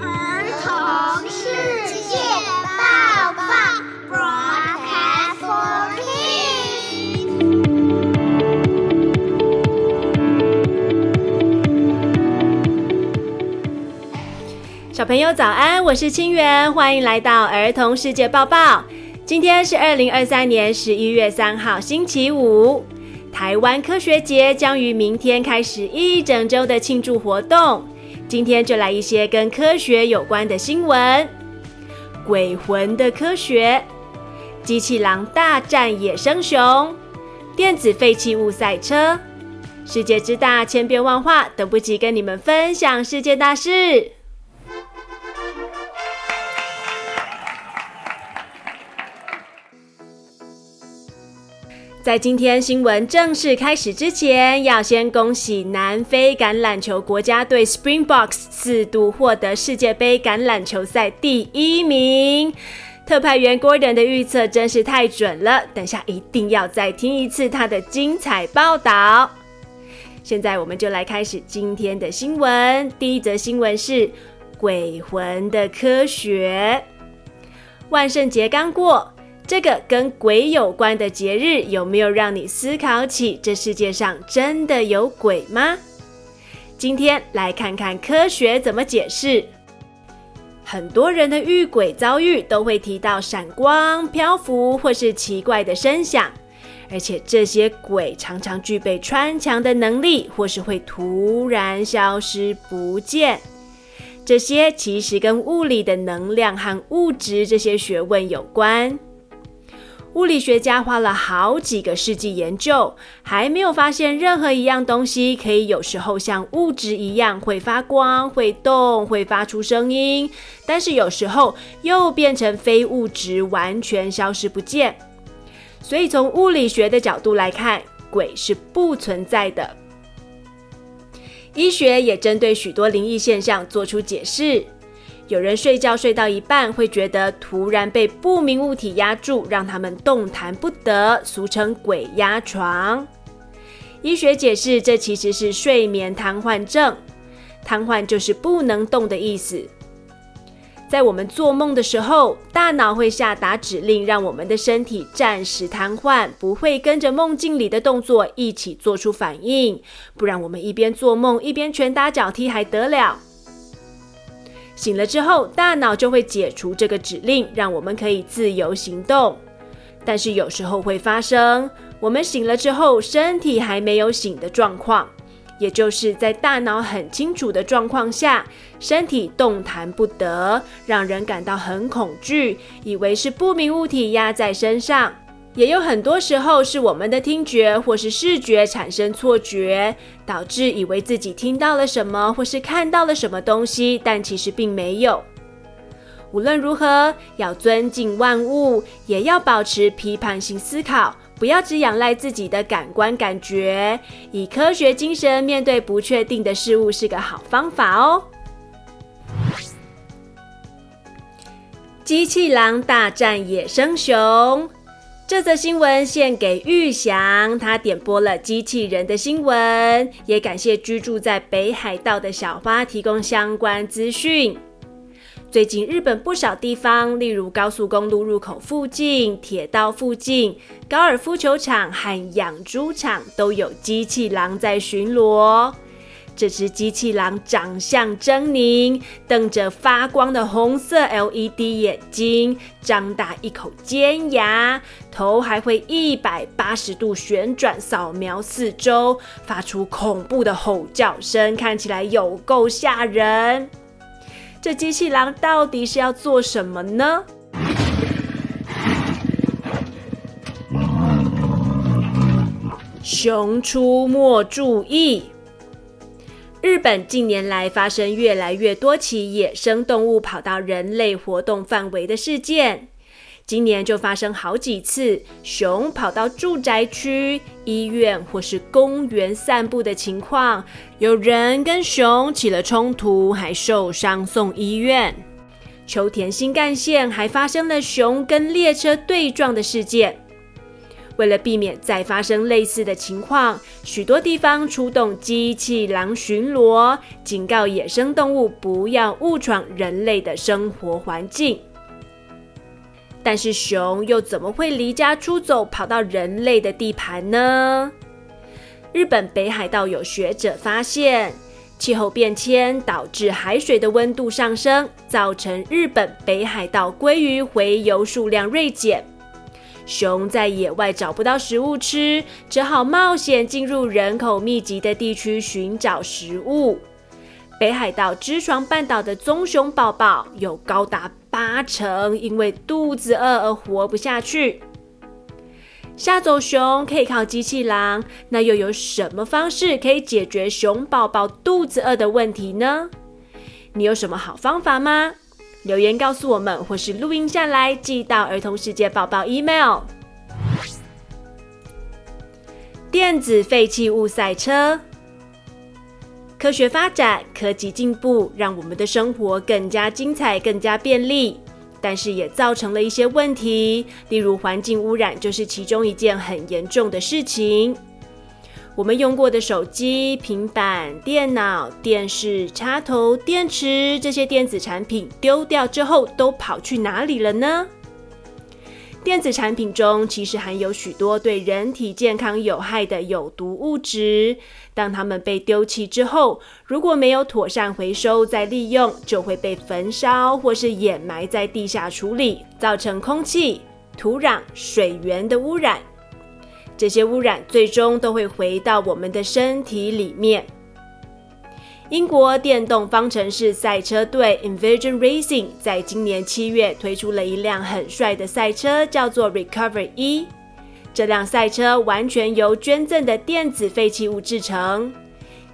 儿童世界报报，Broadcast for Kids。小朋友早安，我是清源，欢迎来到儿童世界报报。今天是二零二三年十一月三号，星期五。台湾科学节将于明天开始一整周的庆祝活动。今天就来一些跟科学有关的新闻：鬼魂的科学、机器狼大战野生熊、电子废弃物赛车。世界之大，千变万化，等不及跟你们分享世界大事。在今天新闻正式开始之前，要先恭喜南非橄榄球国家队 Springboks 四度获得世界杯橄榄球赛第一名。特派员 Gordon 的预测真是太准了，等下一定要再听一次他的精彩报道。现在我们就来开始今天的新闻。第一则新闻是鬼魂的科学。万圣节刚过。这个跟鬼有关的节日，有没有让你思考起这世界上真的有鬼吗？今天来看看科学怎么解释。很多人的遇鬼遭遇都会提到闪光、漂浮或是奇怪的声响，而且这些鬼常常具备穿墙的能力，或是会突然消失不见。这些其实跟物理的能量和物质这些学问有关。物理学家花了好几个世纪研究，还没有发现任何一样东西可以有时候像物质一样会发光、会动、会发出声音，但是有时候又变成非物质，完全消失不见。所以从物理学的角度来看，鬼是不存在的。医学也针对许多灵异现象做出解释。有人睡觉睡到一半，会觉得突然被不明物体压住，让他们动弹不得，俗称“鬼压床”。医学解释，这其实是睡眠瘫痪症。瘫痪就是不能动的意思。在我们做梦的时候，大脑会下达指令，让我们的身体暂时瘫痪，不会跟着梦境里的动作一起做出反应。不然，我们一边做梦一边拳打脚踢，还得了？醒了之后，大脑就会解除这个指令，让我们可以自由行动。但是有时候会发生，我们醒了之后，身体还没有醒的状况，也就是在大脑很清楚的状况下，身体动弹不得，让人感到很恐惧，以为是不明物体压在身上。也有很多时候是我们的听觉或是视觉产生错觉，导致以为自己听到了什么或是看到了什么东西，但其实并没有。无论如何，要尊敬万物，也要保持批判性思考，不要只仰赖自己的感官感觉，以科学精神面对不确定的事物是个好方法哦。机器狼大战野生熊。这则新闻献给玉祥，他点播了机器人的新闻，也感谢居住在北海道的小花提供相关资讯。最近日本不少地方，例如高速公路入口附近、铁道附近、高尔夫球场和养猪场，都有机器狼在巡逻。这只机器狼长相狰獰，瞪着发光的红色 LED 眼睛，张大一口尖牙，头还会一百八十度旋转扫描四周，发出恐怖的吼叫声，看起来有够吓人。这机器狼到底是要做什么呢？熊出没注意！日本近年来发生越来越多起野生动物跑到人类活动范围的事件。今年就发生好几次熊跑到住宅区、医院或是公园散步的情况，有人跟熊起了冲突，还受伤送医院。秋田新干线还发生了熊跟列车对撞的事件。为了避免再发生类似的情况，许多地方出动机器狼巡逻，警告野生动物不要误闯人类的生活环境。但是熊又怎么会离家出走，跑到人类的地盘呢？日本北海道有学者发现，气候变迁导致海水的温度上升，造成日本北海道鲑鱼洄游数量锐减。熊在野外找不到食物吃，只好冒险进入人口密集的地区寻找食物。北海道知床半岛的棕熊宝宝有高达八成因为肚子饿而活不下去。吓走熊可以靠机器狼，那又有什么方式可以解决熊宝宝肚子饿的问题呢？你有什么好方法吗？留言告诉我们，或是录音下来寄到儿童世界报报 email。电子废弃物赛车，科学发展、科技进步，让我们的生活更加精彩、更加便利。但是也造成了一些问题，例如环境污染就是其中一件很严重的事情。我们用过的手机、平板、电脑、电视、插头、电池这些电子产品丢掉之后都跑去哪里了呢？电子产品中其实含有许多对人体健康有害的有毒物质。当它们被丢弃之后，如果没有妥善回收再利用，就会被焚烧或是掩埋在地下处理，造成空气、土壤、水源的污染。这些污染最终都会回到我们的身体里面。英国电动方程式赛车队 Envision Racing 在今年七月推出了一辆很帅的赛车，叫做 recoverye。这辆赛车完全由捐赠的电子废弃物制成，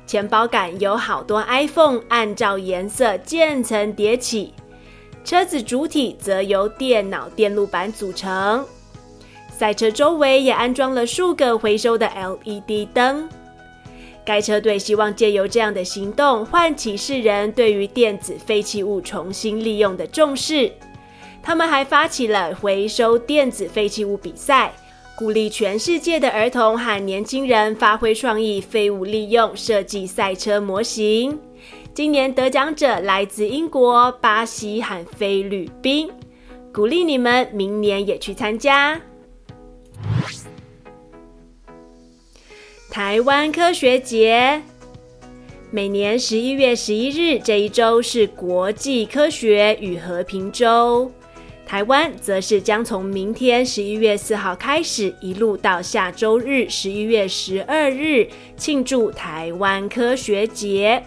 前保杆有好多 iPhone 按照颜色渐层叠起，车子主体则由电脑电路板组成。赛车周围也安装了数个回收的 LED 灯。该车队希望借由这样的行动，唤起世人对于电子废弃物重新利用的重视。他们还发起了回收电子废弃物比赛，鼓励全世界的儿童和年轻人发挥创意，废物利用，设计赛车模型。今年得奖者来自英国、巴西和菲律宾，鼓励你们明年也去参加。台湾科学节，每年十一月十一日这一周是国际科学与和平周。台湾则是将从明天十一月四号开始，一路到下周日十一月十二日，庆祝台湾科学节。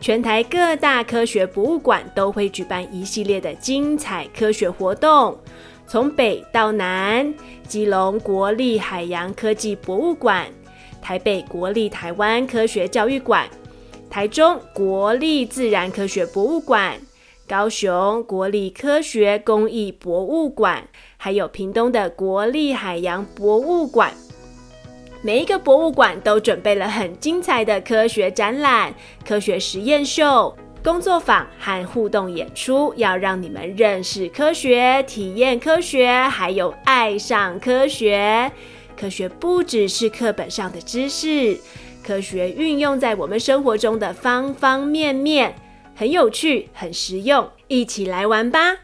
全台各大科学博物馆都会举办一系列的精彩科学活动，从北到南，基隆国立海洋科技博物馆。台北国立台湾科学教育馆、台中国立自然科学博物馆、高雄国立科学工艺博物馆，还有屏东的国立海洋博物馆，每一个博物馆都准备了很精彩的科学展览、科学实验秀、工作坊和互动演出，要让你们认识科学、体验科学，还有爱上科学。科学不只是课本上的知识，科学运用在我们生活中的方方面面，很有趣，很实用，一起来玩吧！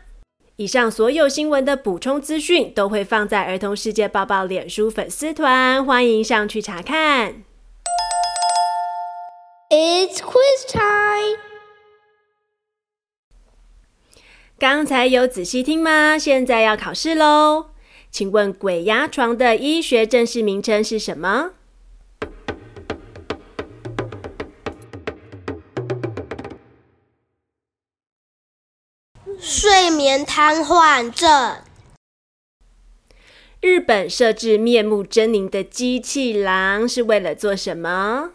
以上所有新闻的补充资讯都会放在儿童世界报报脸书粉丝团，欢迎上去查看。It's quiz time！刚才有仔细听吗？现在要考试喽！请问鬼压床的医学正式名称是什么？睡眠瘫痪症。日本设置面目狰狞的机器狼是为了做什么？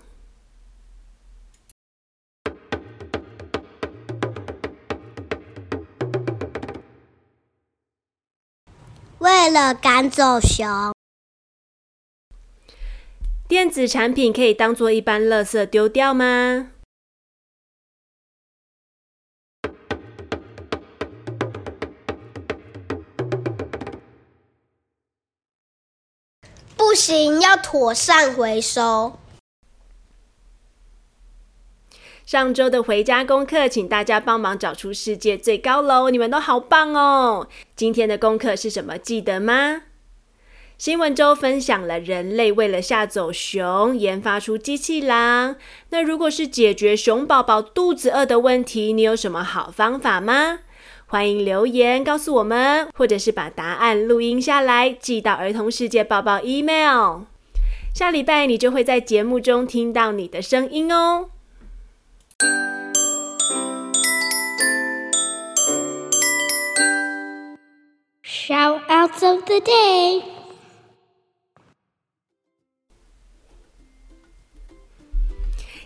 为了赶走熊，电子产品可以当做一般垃圾丢掉吗？不行，要妥善回收。上周的回家功课，请大家帮忙找出世界最高楼，你们都好棒哦！今天的功课是什么？记得吗？新闻周分享了人类为了吓走熊，研发出机器狼。那如果是解决熊宝宝肚子饿的问题，你有什么好方法吗？欢迎留言告诉我们，或者是把答案录音下来寄到儿童世界报报 email。下礼拜你就会在节目中听到你的声音哦。Shout outs of the day.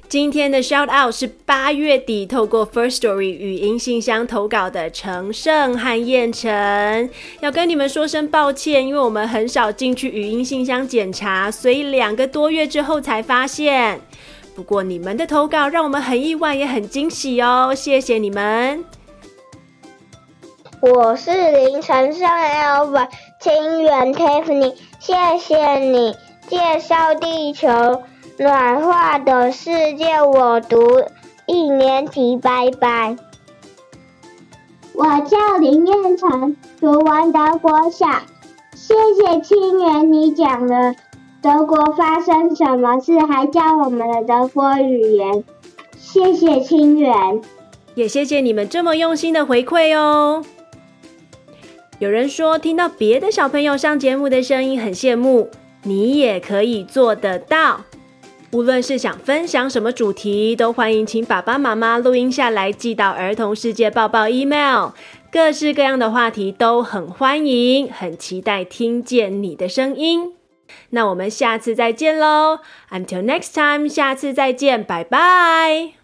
今天的 shout out 是八月底透过 First Story 语音信箱投稿的程胜和燕晨，要跟你们说声抱歉，因为我们很少进去语音信箱检查，所以两个多月之后才发现。不过你们的投稿让我们很意外，也很惊喜哦，谢谢你们。我是凌晨胜 Albert 清源 Tiffany，谢谢你介绍地球。暖化的世界，我读一年级，拜拜。我叫林彦成，读完德国小。谢谢清源，你讲了德国发生什么事，还教我们的德国语言。谢谢清源，也谢谢你们这么用心的回馈哦。有人说听到别的小朋友上节目的声音很羡慕，你也可以做得到。无论是想分享什么主题，都欢迎请爸爸妈妈录音下来寄到儿童世界报报 email。各式各样的话题都很欢迎，很期待听见你的声音。那我们下次再见喽！Until next time，下次再见，拜拜。